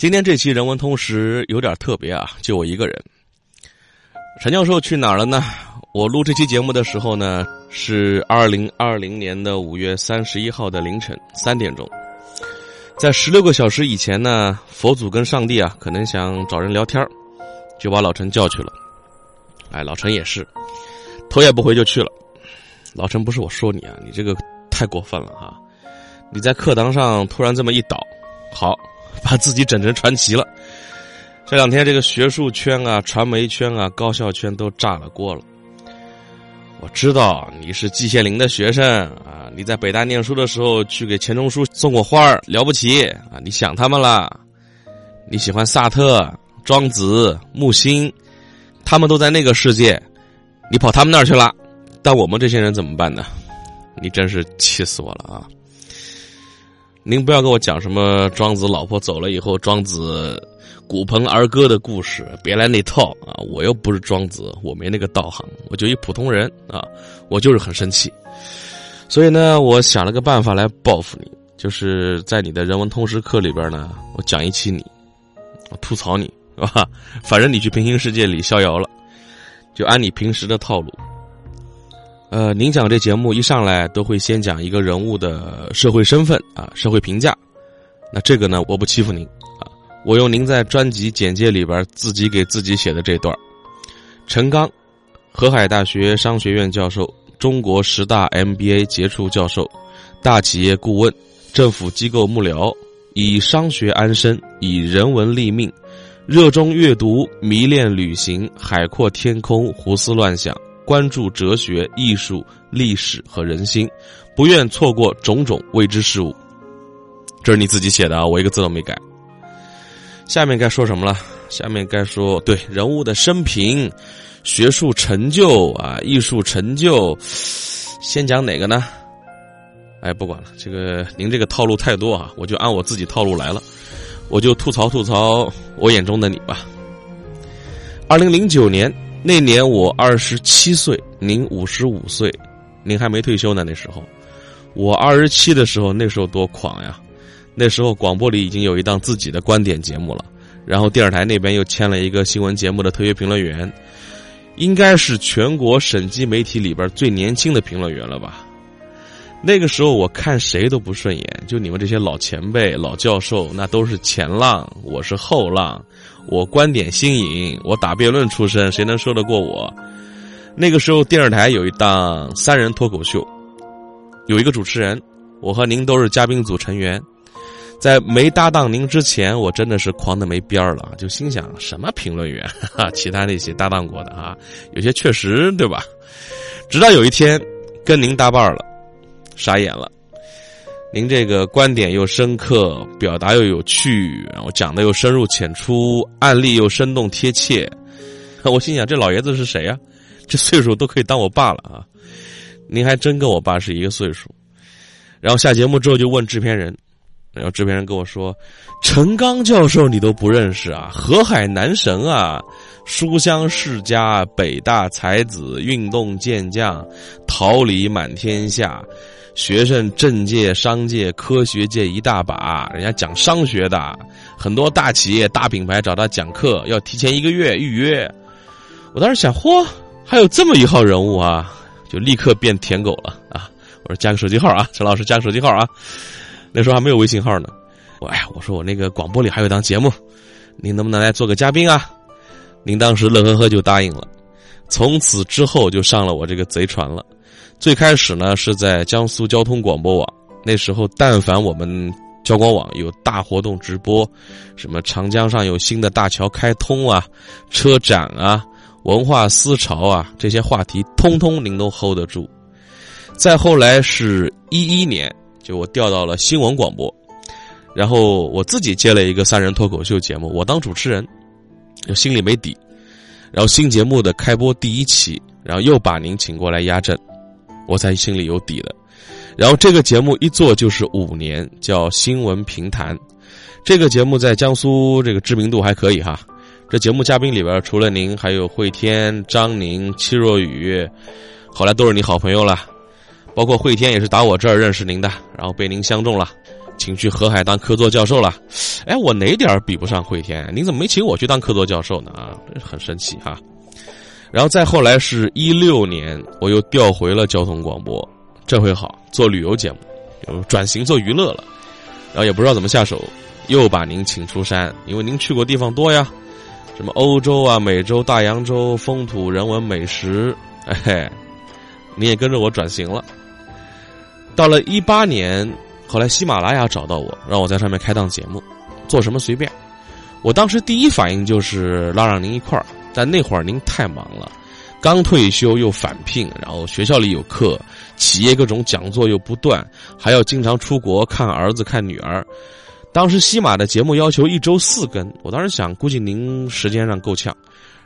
今天这期人文通识有点特别啊，就我一个人。陈教授去哪儿了呢？我录这期节目的时候呢，是二零二零年的五月三十一号的凌晨三点钟。在十六个小时以前呢，佛祖跟上帝啊，可能想找人聊天就把老陈叫去了。哎，老陈也是，头也不回就去了。老陈不是我说你啊，你这个太过分了哈！你在课堂上突然这么一倒，好，把自己整成传奇了。这两天这个学术圈啊、传媒圈啊、高校圈都炸了锅了。我知道你是季羡林的学生啊，你在北大念书的时候去给钱钟书送过花了不起啊！你想他们了，你喜欢萨特、庄子、木心，他们都在那个世界，你跑他们那儿去了，但我们这些人怎么办呢？你真是气死我了啊！您不要跟我讲什么庄子老婆走了以后，庄子骨盆儿歌的故事，别来那套啊！我又不是庄子，我没那个道行，我就一普通人啊！我就是很生气，所以呢，我想了个办法来报复你，就是在你的人文通识课里边呢，我讲一期你，我吐槽你，是吧？反正你去平行世界里逍遥了，就按你平时的套路。呃，您讲这节目一上来都会先讲一个人物的社会身份啊，社会评价。那这个呢，我不欺负您啊，我用您在专辑简介里边自己给自己写的这段陈刚，河海大学商学院教授，中国十大 MBA 杰出教授，大企业顾问，政府机构幕僚，以商学安身，以人文立命，热衷阅读，迷恋旅行，海阔天空，胡思乱想。关注哲学、艺术、历史和人心，不愿错过种种未知事物。这是你自己写的啊，我一个字都没改。下面该说什么了？下面该说对人物的生平、学术成就啊、艺术成就，先讲哪个呢？哎，不管了，这个您这个套路太多啊，我就按我自己套路来了，我就吐槽吐槽我眼中的你吧。二零零九年。那年我二十七岁，您五十五岁，您还没退休呢。那时候，我二十七的时候，那时候多狂呀！那时候广播里已经有一档自己的观点节目了，然后电视台那边又签了一个新闻节目的特约评论员，应该是全国省级媒体里边最年轻的评论员了吧？那个时候我看谁都不顺眼，就你们这些老前辈、老教授，那都是前浪，我是后浪。我观点新颖，我打辩论出身，谁能说得过我？那个时候电视台有一档三人脱口秀，有一个主持人，我和您都是嘉宾组成员。在没搭档您之前，我真的是狂的没边儿了，就心想什么评论员，哈，其他那些搭档过的啊，有些确实对吧？直到有一天跟您搭伴了，傻眼了。您这个观点又深刻，表达又有趣，然后讲的又深入浅出，案例又生动贴切。我心想，这老爷子是谁呀？这岁数都可以当我爸了啊！您还真跟我爸是一个岁数。然后下节目之后就问制片人，然后制片人跟我说：“陈刚教授你都不认识啊？河海男神啊，书香世家，北大才子，运动健将，桃李满天下。”学生、政界、商界、科学界一大把，人家讲商学的，很多大企业、大品牌找他讲课，要提前一个月预约。我当时想，嚯，还有这么一号人物啊，就立刻变舔狗了啊！我说加个手机号啊，陈老师加个手机号啊。那时候还没有微信号呢。我哎，我说我那个广播里还有一档节目，您能不能来做个嘉宾啊？您当时乐呵呵就答应了。从此之后就上了我这个贼船了。最开始呢是在江苏交通广播网，那时候但凡我们交广网有大活动直播，什么长江上有新的大桥开通啊，车展啊，文化思潮啊，这些话题通通您都 hold 得住。再后来是一一年，就我调到了新闻广播，然后我自己接了一个三人脱口秀节目，我当主持人，就心里没底。然后新节目的开播第一期，然后又把您请过来压阵，我才心里有底了。然后这个节目一做就是五年，叫新闻评弹。这个节目在江苏这个知名度还可以哈。这节目嘉宾里边除了您，还有惠天、张宁、戚若雨，后来都是你好朋友了。包括惠天也是打我这儿认识您的，然后被您相中了，请去河海当客座教授了。哎，我哪点比不上惠天？您怎么没请我去当客座教授呢？啊，很神奇哈。然后再后来是一六年，我又调回了交通广播，这回好做旅游节目，转型做娱乐了。然后也不知道怎么下手，又把您请出山，因为您去过地方多呀，什么欧洲啊、美洲、大洋洲，风土人文、美食，哎嘿，你也跟着我转型了。到了一八年，后来喜马拉雅找到我，让我在上面开档节目，做什么随便。我当时第一反应就是拉上您一块儿，但那会儿您太忙了，刚退休又返聘，然后学校里有课，企业各种讲座又不断，还要经常出国看儿子看女儿。当时西马的节目要求一周四更，我当时想，估计您时间上够呛，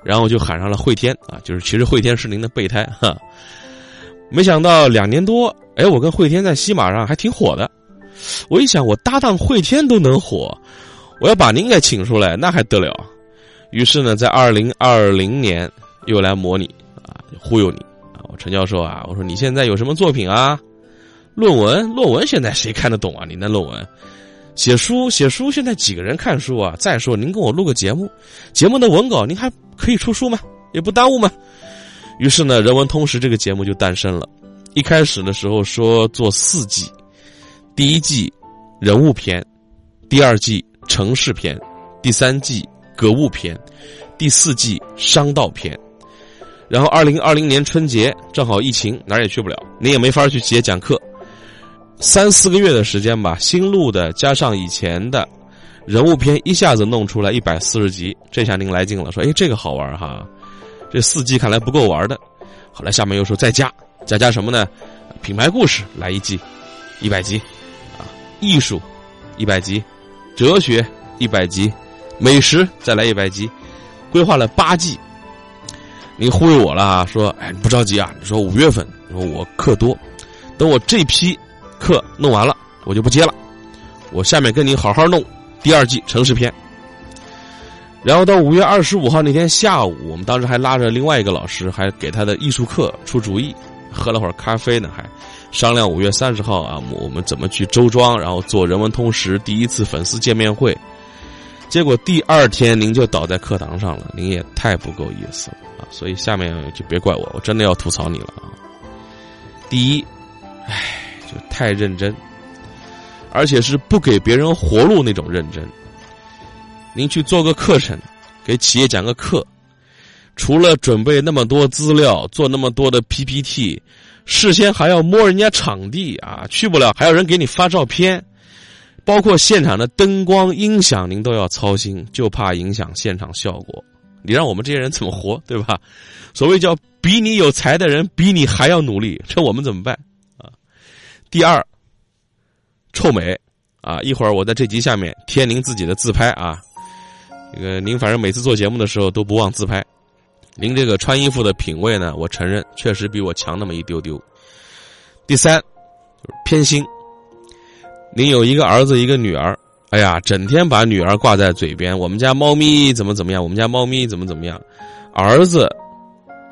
然后就喊上了慧天啊，就是其实慧天是您的备胎哈。没想到两年多，哎，我跟慧天在西马上还挺火的。我一想，我搭档慧天都能火，我要把您给请出来，那还得了？于是呢，在二零二零年又来模拟啊，忽悠你啊！我陈教授啊，我说你现在有什么作品啊？论文，论文现在谁看得懂啊？您的论文，写书，写书，现在几个人看书啊？再说您跟我录个节目，节目的文稿您还可以出书吗？也不耽误吗？于是呢，《人文通识》这个节目就诞生了。一开始的时候说做四季，第一季人物篇，第二季城市篇，第三季格物篇，第四季商道篇。然后二零二零年春节正好疫情，哪儿也去不了，您也没法去企业讲课。三四个月的时间吧，新录的加上以前的人物篇，一下子弄出来一百四十集。这下您来劲了，说：“哎，这个好玩哈。”这四季看来不够玩的，后来下面又说再加，加加什么呢？品牌故事来一季，一百集，啊，艺术，一百集，哲学一百集，美食再来一百集，规划了八季。您忽悠我了啊？说哎不着急啊，你说五月份，说我课多，等我这批课弄完了，我就不接了，我下面跟你好好弄第二季城市篇。然后到五月二十五号那天下午，我们当时还拉着另外一个老师，还给他的艺术课出主意，喝了会儿咖啡呢，还商量五月三十号啊，我们怎么去周庄，然后做人文通识第一次粉丝见面会。结果第二天您就倒在课堂上了，您也太不够意思了啊！所以下面就别怪我，我真的要吐槽你了啊！第一，唉，就太认真，而且是不给别人活路那种认真。您去做个课程，给企业讲个课，除了准备那么多资料，做那么多的 PPT，事先还要摸人家场地啊，去不了还要人给你发照片，包括现场的灯光音响，您都要操心，就怕影响现场效果。你让我们这些人怎么活，对吧？所谓叫比你有才的人比你还要努力，这我们怎么办啊？第二，臭美啊！一会儿我在这集下面贴您自己的自拍啊。这个您反正每次做节目的时候都不忘自拍，您这个穿衣服的品味呢，我承认确实比我强那么一丢丢。第三，就是偏心。您有一个儿子一个女儿，哎呀，整天把女儿挂在嘴边，我们家猫咪怎么怎么样，我们家猫咪怎么怎么样，儿子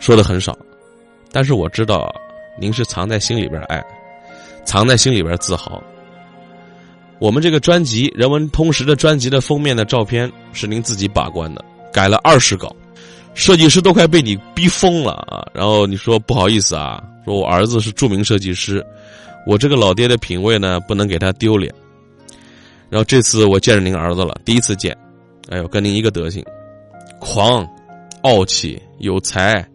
说的很少，但是我知道您是藏在心里边爱，藏在心里边自豪。我们这个专辑《人文通识》的专辑的封面的照片是您自己把关的，改了二十稿，设计师都快被你逼疯了啊！然后你说不好意思啊，说我儿子是著名设计师，我这个老爹的品味呢不能给他丢脸。然后这次我见着您儿子了，第一次见，哎呦，跟您一个德行，狂、傲气、有才。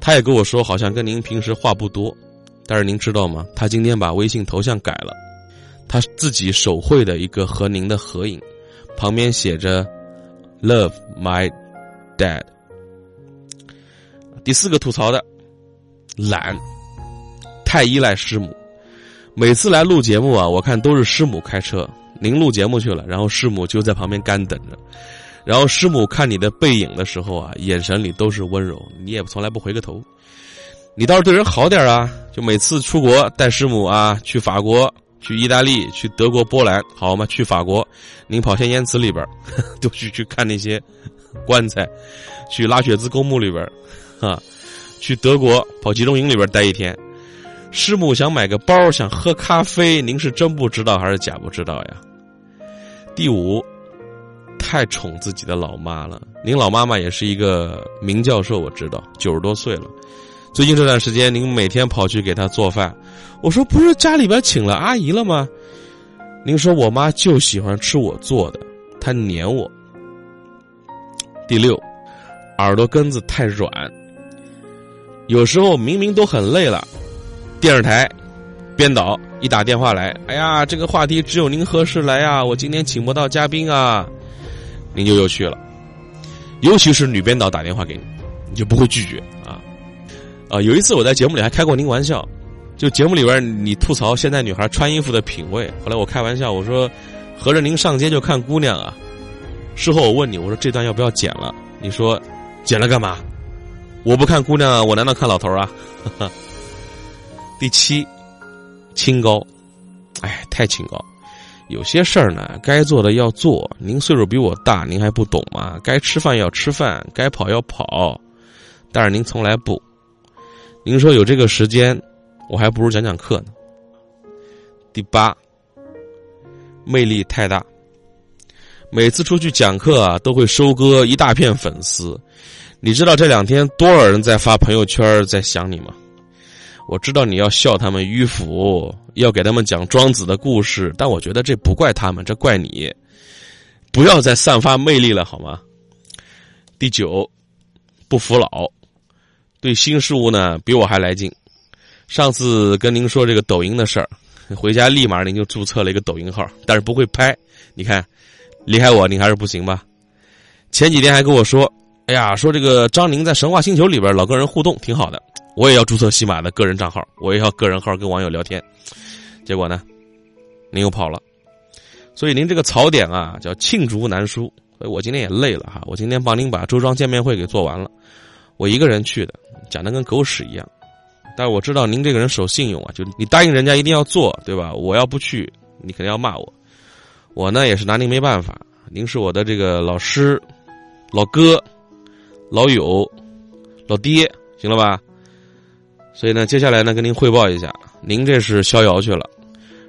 他也跟我说，好像跟您平时话不多，但是您知道吗？他今天把微信头像改了。他自己手绘的一个和您的合影，旁边写着 “Love my dad”。第四个吐槽的，懒，太依赖师母。每次来录节目啊，我看都是师母开车。您录节目去了，然后师母就在旁边干等着。然后师母看你的背影的时候啊，眼神里都是温柔，你也从来不回个头。你倒是对人好点啊！就每次出国带师母啊，去法国、去意大利、去德国、波兰，好吗？去法国，您跑先言祠里边 都去去看那些棺材；去拉雪兹公墓里边啊，去德国跑集中营里边待一天。师母想买个包，想喝咖啡，您是真不知道还是假不知道呀？第五，太宠自己的老妈了。您老妈妈也是一个名教授，我知道，九十多岁了。最近这段时间，您每天跑去给她做饭。我说不是家里边请了阿姨了吗？您说我妈就喜欢吃我做的，她黏我。第六，耳朵根子太软。有时候明明都很累了，电视台编导一打电话来，哎呀，这个话题只有您合适来呀，我今天请不到嘉宾啊，您就又去了。尤其是女编导打电话给你，你就不会拒绝啊。啊，有一次我在节目里还开过您玩笑，就节目里边你吐槽现在女孩穿衣服的品味，后来我开玩笑我说，合着您上街就看姑娘啊？事后我问你，我说这段要不要剪了？你说，剪了干嘛？我不看姑娘，我难道看老头啊？哈 哈第七，清高，哎，太清高。有些事儿呢，该做的要做。您岁数比我大，您还不懂吗？该吃饭要吃饭，该跑要跑，但是您从来不。您说有这个时间，我还不如讲讲课呢。第八，魅力太大。每次出去讲课啊，都会收割一大片粉丝。你知道这两天多少人在发朋友圈在想你吗？我知道你要笑他们迂腐，要给他们讲庄子的故事，但我觉得这不怪他们，这怪你。不要再散发魅力了，好吗？第九，不服老。对新事物呢，比我还来劲。上次跟您说这个抖音的事儿，回家立马您就注册了一个抖音号，但是不会拍。你看，离开我您还是不行吧？前几天还跟我说，哎呀，说这个张宁在神话星球里边老跟人互动挺好的，我也要注册喜马的个人账号，我也要个人号跟网友聊天。结果呢，您又跑了。所以您这个槽点啊，叫罄竹难书。所以我今天也累了哈，我今天帮您把周庄见面会给做完了。我一个人去的，讲的跟狗屎一样，但是我知道您这个人守信用啊，就你答应人家一定要做，对吧？我要不去，你肯定要骂我。我呢也是拿您没办法，您是我的这个老师、老哥、老友、老爹，行了吧？所以呢，接下来呢跟您汇报一下，您这是逍遥去了。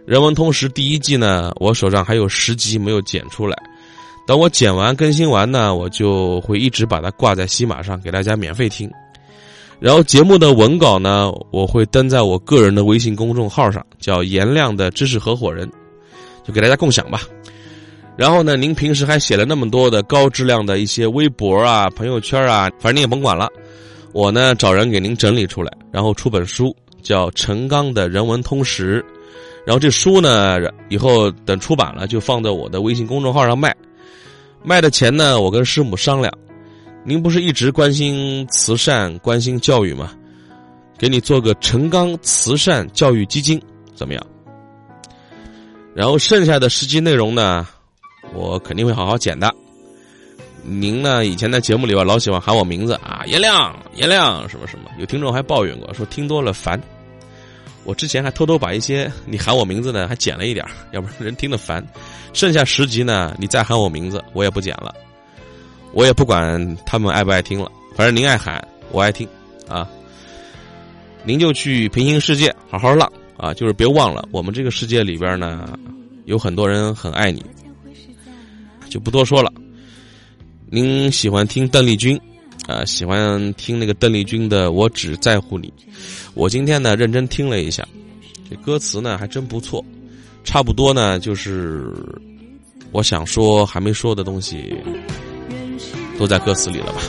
人文通识第一季呢，我手上还有十集没有剪出来。等我剪完更新完呢，我就会一直把它挂在西马上给大家免费听。然后节目的文稿呢，我会登在我个人的微信公众号上，叫“颜亮的知识合伙人”，就给大家共享吧。然后呢，您平时还写了那么多的高质量的一些微博啊、朋友圈啊，反正你也甭管了。我呢找人给您整理出来，然后出本书，叫《陈刚的人文通识》。然后这书呢，以后等出版了就放在我的微信公众号上卖。卖的钱呢？我跟师母商量，您不是一直关心慈善、关心教育吗？给你做个陈刚慈善教育基金，怎么样？然后剩下的实际内容呢，我肯定会好好剪的。您呢，以前在节目里边老喜欢喊我名字啊，颜亮、颜亮什么什么，有听众还抱怨过，说听多了烦。我之前还偷偷把一些你喊我名字呢，还剪了一点要不然人听得烦。剩下十集呢，你再喊我名字，我也不剪了，我也不管他们爱不爱听了，反正您爱喊，我爱听，啊，您就去平行世界好好浪啊，就是别忘了我们这个世界里边呢，有很多人很爱你，就不多说了。您喜欢听邓丽君？啊，喜欢听那个邓丽君的《我只在乎你》，我今天呢认真听了一下，这歌词呢还真不错，差不多呢就是我想说还没说的东西，都在歌词里了吧。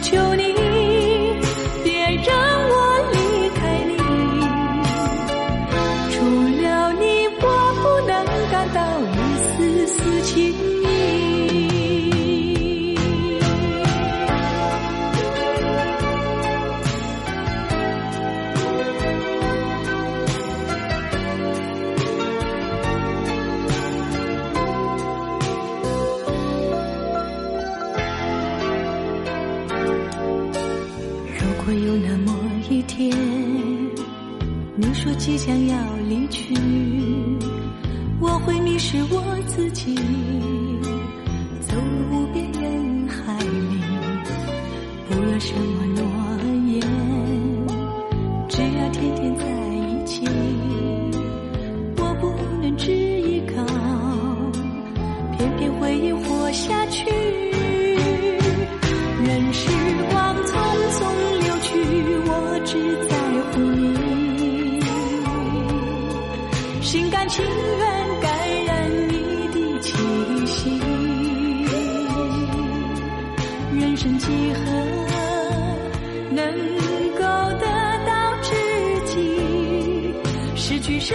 求你你说即将要离去，我会迷失我自己，走入无边人海里，不要什么诺言，只要天天在一起。我不能只依靠，偏偏回忆活下去。心甘情愿感染你的气息。人生几何能够得到知己？失去生